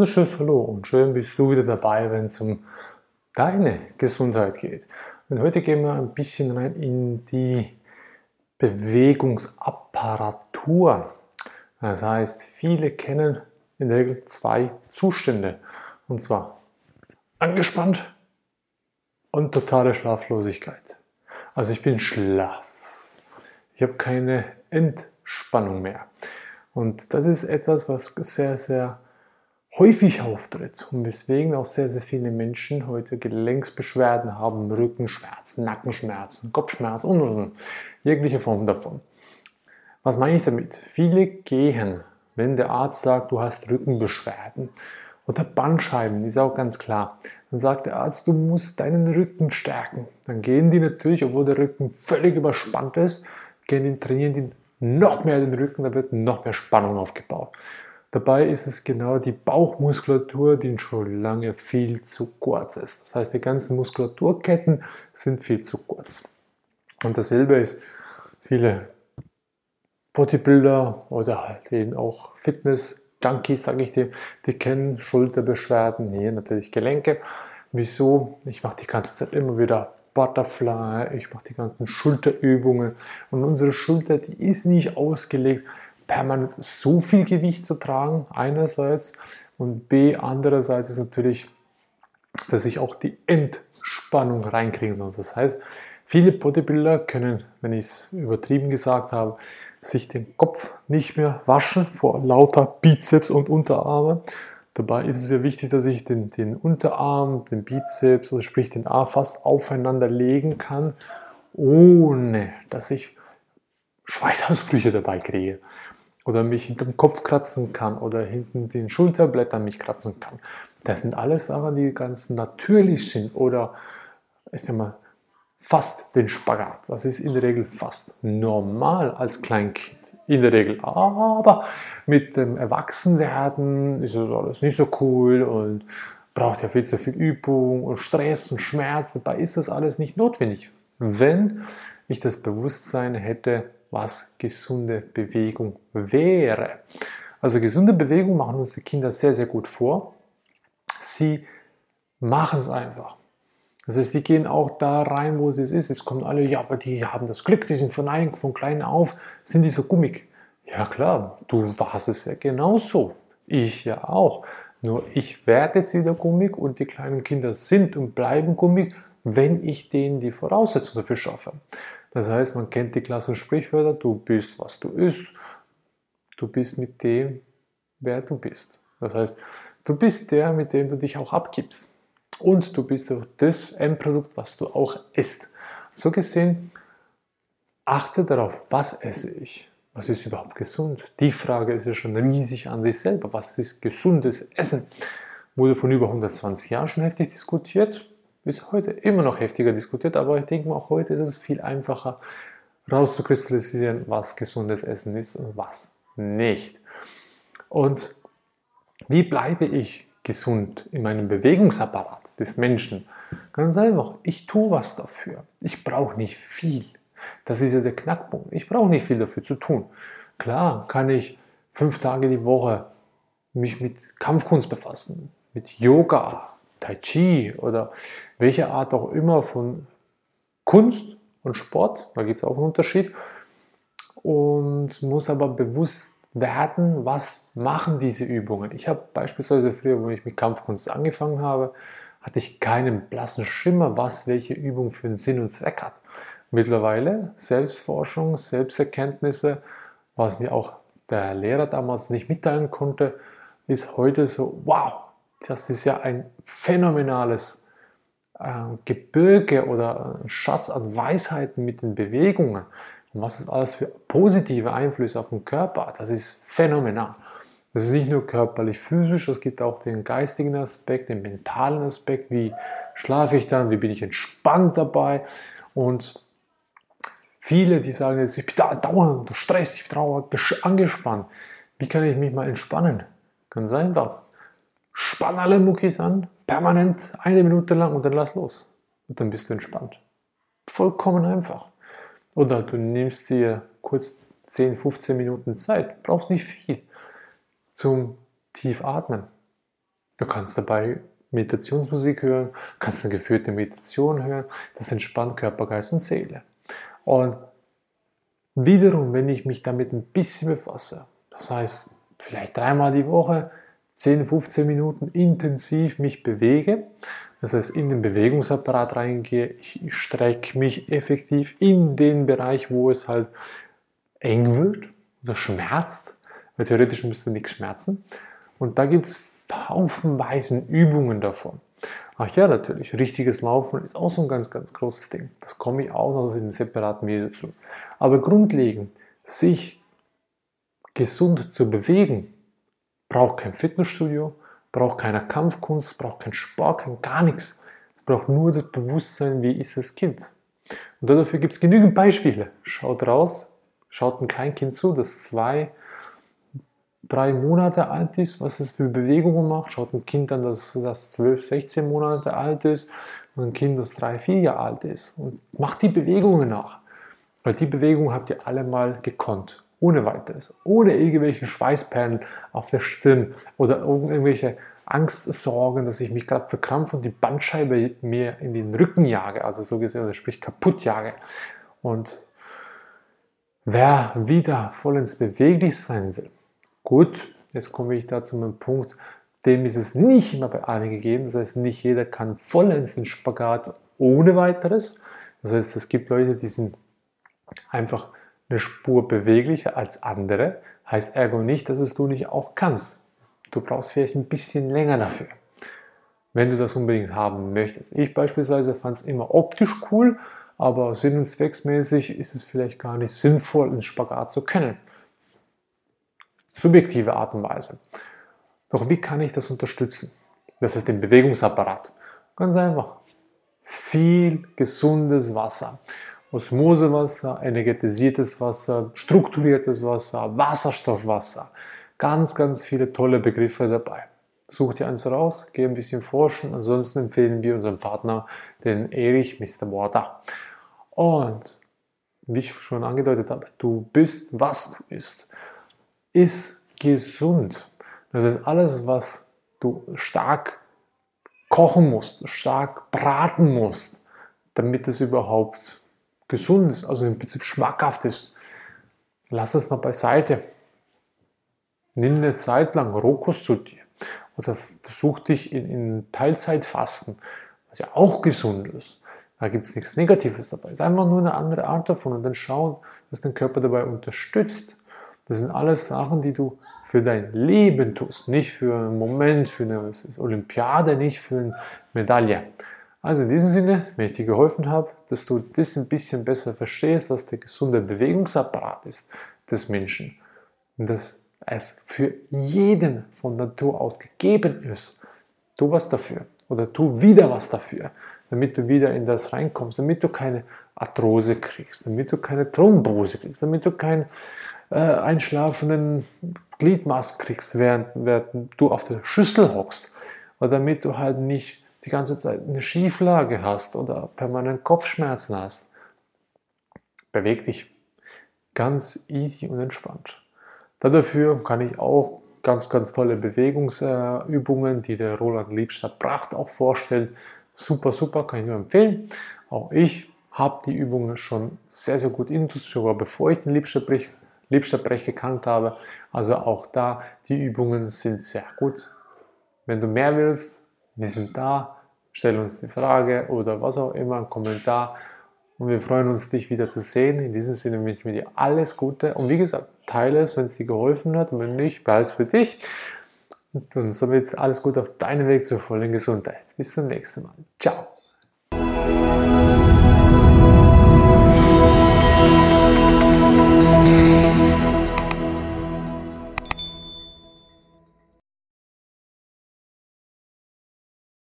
wunderschönes Hallo und schön bist du wieder dabei, wenn es um deine Gesundheit geht. Und heute gehen wir ein bisschen rein in die Bewegungsapparatur. Das heißt, viele kennen in der Regel zwei Zustände. Und zwar angespannt und totale Schlaflosigkeit. Also ich bin schlaff. Ich habe keine Entspannung mehr. Und das ist etwas, was sehr, sehr häufig auftritt und weswegen auch sehr, sehr viele Menschen heute Gelenksbeschwerden haben, Rückenschmerzen, Nackenschmerzen, Kopfschmerzen und, und, und jegliche Form davon. Was meine ich damit? Viele gehen, wenn der Arzt sagt, du hast Rückenbeschwerden oder Bandscheiben, ist auch ganz klar. Dann sagt der Arzt, du musst deinen Rücken stärken. Dann gehen die natürlich, obwohl der Rücken völlig überspannt ist, gehen die, trainieren die noch mehr den Rücken, da wird noch mehr Spannung aufgebaut. Dabei ist es genau die Bauchmuskulatur, die schon lange viel zu kurz ist. Das heißt, die ganzen Muskulaturketten sind viel zu kurz. Und dasselbe ist viele Bodybuilder oder halt eben auch Fitness-Junkies, sage ich dir, die kennen Schulterbeschwerden, hier natürlich Gelenke. Wieso? Ich mache die ganze Zeit immer wieder Butterfly, ich mache die ganzen Schulterübungen und unsere Schulter, die ist nicht ausgelegt, permanent so viel Gewicht zu tragen, einerseits und B, andererseits ist natürlich, dass ich auch die Entspannung reinkriegen soll. Das heißt, viele Bodybuilder können, wenn ich es übertrieben gesagt habe, sich den Kopf nicht mehr waschen vor lauter Bizeps und Unterarme. Dabei ist es sehr wichtig, dass ich den, den Unterarm, den Bizeps, also sprich den A fast aufeinander legen kann, ohne dass ich Schweißausbrüche dabei kriege oder mich hinterm Kopf kratzen kann oder hinten den Schulterblättern mich kratzen kann. Das sind alles Sachen, die ganz natürlich sind oder ich sag mal, fast den Spagat. Das ist in der Regel fast normal als Kleinkind. In der Regel. Aber mit dem Erwachsenwerden ist das alles nicht so cool und braucht ja viel zu viel Übung und Stress und Schmerz. Dabei ist das alles nicht notwendig. Wenn ich das Bewusstsein hätte, was gesunde Bewegung wäre. Also gesunde Bewegung machen uns die Kinder sehr, sehr gut vor. Sie machen es einfach. Das heißt, die gehen auch da rein, wo es ist. Jetzt kommen alle, ja, aber die haben das Glück, die sind von, ein, von klein auf, sind die so gummig. Ja klar, du warst es ja genauso. Ich ja auch. Nur ich werde jetzt wieder gummig und die kleinen Kinder sind und bleiben gummig, wenn ich denen die Voraussetzungen dafür schaffe. Das heißt, man kennt die klassischen Sprichwörter, du bist, was du isst, du bist mit dem, wer du bist. Das heißt, du bist der, mit dem du dich auch abgibst. Und du bist auch das Endprodukt, was du auch isst. So gesehen, achte darauf, was esse ich? Was ist überhaupt gesund? Die Frage ist ja schon riesig an sich selber. Was ist gesundes Essen? Wurde von über 120 Jahren schon heftig diskutiert bis heute immer noch heftiger diskutiert, aber ich denke mal, auch heute ist es viel einfacher rauszukristallisieren, was gesundes Essen ist und was nicht. Und wie bleibe ich gesund in meinem Bewegungsapparat des Menschen? Ganz einfach, ich tue was dafür. Ich brauche nicht viel. Das ist ja der Knackpunkt. Ich brauche nicht viel dafür zu tun. Klar kann ich fünf Tage die Woche mich mit Kampfkunst befassen, mit Yoga, Tai Chi oder welche Art auch immer von Kunst und Sport, da gibt es auch einen Unterschied, und muss aber bewusst werden, was machen diese Übungen. Ich habe beispielsweise früher, wo ich mit Kampfkunst angefangen habe, hatte ich keinen blassen Schimmer, was welche Übung für einen Sinn und Zweck hat. Mittlerweile Selbstforschung, Selbsterkenntnisse, was mir auch der Lehrer damals nicht mitteilen konnte, ist heute so, wow, das ist ja ein phänomenales äh, Gebirge oder ein Schatz an Weisheiten mit den Bewegungen. Und was ist alles für positive Einflüsse auf den Körper? Das ist phänomenal. Das ist nicht nur körperlich, physisch, es gibt auch den geistigen Aspekt, den mentalen Aspekt, wie schlafe ich dann, wie bin ich entspannt dabei. Und viele, die sagen jetzt, ich bin da dauernd unter Stress, ich bin dauernd angespannt. Wie kann ich mich mal entspannen? Ganz einfach spann alle Muckis an, permanent eine Minute lang und dann lass los. Und dann bist du entspannt. Vollkommen einfach. Oder du nimmst dir kurz 10, 15 Minuten Zeit, brauchst nicht viel zum Tiefatmen. Du kannst dabei Meditationsmusik hören, kannst eine geführte Meditation hören. Das entspannt Körper, Geist und Seele. Und wiederum, wenn ich mich damit ein bisschen befasse, das heißt vielleicht dreimal die Woche, 10, 15 Minuten intensiv mich bewege, das heißt in den Bewegungsapparat reingehe, ich strecke mich effektiv in den Bereich, wo es halt eng wird oder schmerzt, weil theoretisch müsste nichts schmerzen. Und da gibt es haufenweisen Übungen davon. Ach ja, natürlich, richtiges Laufen ist auch so ein ganz, ganz großes Ding. Das komme ich auch noch in einem separaten Video dazu. Aber grundlegend, sich gesund zu bewegen, braucht kein Fitnessstudio, braucht keine Kampfkunst, braucht kein Sport, kein gar nichts. Es braucht nur das Bewusstsein, wie ist das Kind. Und dafür gibt es genügend Beispiele. Schaut raus, schaut ein Kleinkind zu, das zwei, drei Monate alt ist, was es für Bewegungen macht. Schaut ein Kind an, das, das 12, 16 Monate alt ist und ein Kind, das drei, vier Jahre alt ist. Und macht die Bewegungen nach. Weil die Bewegung habt ihr alle mal gekonnt. Ohne weiteres. Ohne irgendwelche Schweißperlen auf der Stirn oder irgendwelche Angstsorgen, dass ich mich gerade verkrampfe und die Bandscheibe mir in den Rücken jage, also so gesehen, also sprich kaputt jage. Und wer wieder vollends beweglich sein will, Gut, jetzt komme ich da zu einem Punkt, dem ist es nicht immer bei allen gegeben. Das heißt, nicht jeder kann vollends den Spagat ohne weiteres. Das heißt, es gibt Leute, die sind einfach eine Spur beweglicher als andere. Heißt ergo nicht, dass es du nicht auch kannst. Du brauchst vielleicht ein bisschen länger dafür, wenn du das unbedingt haben möchtest. Ich beispielsweise fand es immer optisch cool, aber sinn- und zwecksmäßig ist es vielleicht gar nicht sinnvoll, einen Spagat zu können subjektive Art und Weise. Doch wie kann ich das unterstützen? Das ist den Bewegungsapparat. Ganz einfach. Viel gesundes Wasser. Osmosewasser, energetisiertes Wasser, strukturiertes Wasser, Wasserstoffwasser. Ganz, ganz viele tolle Begriffe dabei. Such dir eins raus, geh ein bisschen forschen. Ansonsten empfehlen wir unseren Partner, den Erich Mr. Water. Und wie ich schon angedeutet habe, du bist, was du isst ist gesund. Das heißt, alles, was du stark kochen musst, stark braten musst, damit es überhaupt gesund ist, also im Prinzip schmackhaft ist, lass es mal beiseite. Nimm eine Zeit lang Rohkost zu dir oder versuch dich in, in Teilzeitfasten, was ja auch gesund ist. Da gibt es nichts Negatives dabei. Es ist einfach nur eine andere Art davon und dann schauen, dass dein Körper dabei unterstützt. Das sind alles Sachen, die du für dein Leben tust, nicht für einen Moment, für eine Olympiade, nicht für eine Medaille. Also in diesem Sinne, wenn ich dir geholfen habe, dass du das ein bisschen besser verstehst, was der gesunde Bewegungsapparat ist des Menschen. Und dass es für jeden von Natur aus gegeben ist, tu was dafür. Oder tu wieder was dafür, damit du wieder in das reinkommst, damit du keine Arthrose kriegst, damit du keine Thrombose kriegst, damit du kein äh, einschlafenden Gliedmaß kriegst, während, während du auf der Schüssel hockst. Oder damit du halt nicht die ganze Zeit eine Schieflage hast oder permanent Kopfschmerzen hast. Beweg dich ganz easy und entspannt. Dafür kann ich auch ganz, ganz tolle Bewegungsübungen, die der Roland Liebstadt Pracht auch vorstellt. Super, super, kann ich nur empfehlen. Auch ich habe die Übungen schon sehr, sehr gut intus, sogar bevor ich den Liebstadt Liebstadtbrech gekannt habe. Also auch da, die Übungen sind sehr gut. Wenn du mehr willst, wir sind da, stell uns eine Frage oder was auch immer, einen Kommentar. Und wir freuen uns, dich wieder zu sehen. In diesem Sinne wünsche ich dir alles Gute. Und wie gesagt, teile es, wenn es dir geholfen hat. Und wenn nicht, bleib es für dich. Und somit alles Gute auf deinem Weg zur vollen Gesundheit. Bis zum nächsten Mal. Ciao.